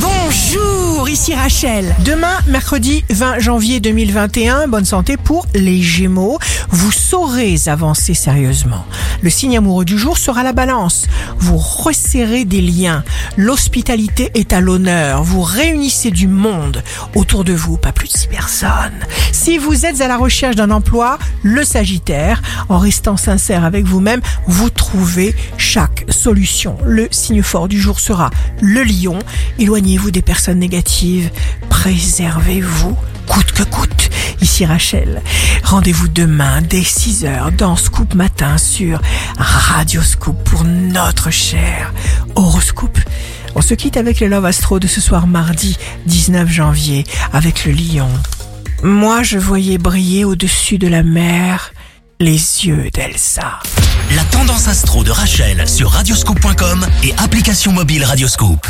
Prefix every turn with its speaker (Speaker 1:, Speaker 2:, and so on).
Speaker 1: Bonjour, ici Rachel. Demain, mercredi 20 janvier 2021, bonne santé pour les Gémeaux. Vous saurez avancer sérieusement. Le signe amoureux du jour sera la balance. Vous resserrez des liens. L'hospitalité est à l'honneur. Vous réunissez du monde autour de vous, pas plus de six personnes. Si vous êtes à la recherche d'un emploi, le Sagittaire, en restant sincère avec vous-même, vous trouvez chaque solution. Le signe fort du jour sera le lion. Éloignez-vous des personnes négatives. Préservez-vous coûte que coûte. Ici Rachel. Rendez-vous demain dès 6h dans Scoop Matin sur Radio Scoop pour notre cher horoscope. On se quitte avec le Love Astro de ce soir mardi 19 janvier avec le lion. Moi je voyais briller au-dessus de la mer les yeux d'Elsa.
Speaker 2: La tendance astro de Rachel sur radioscope.com et application mobile Radioscope.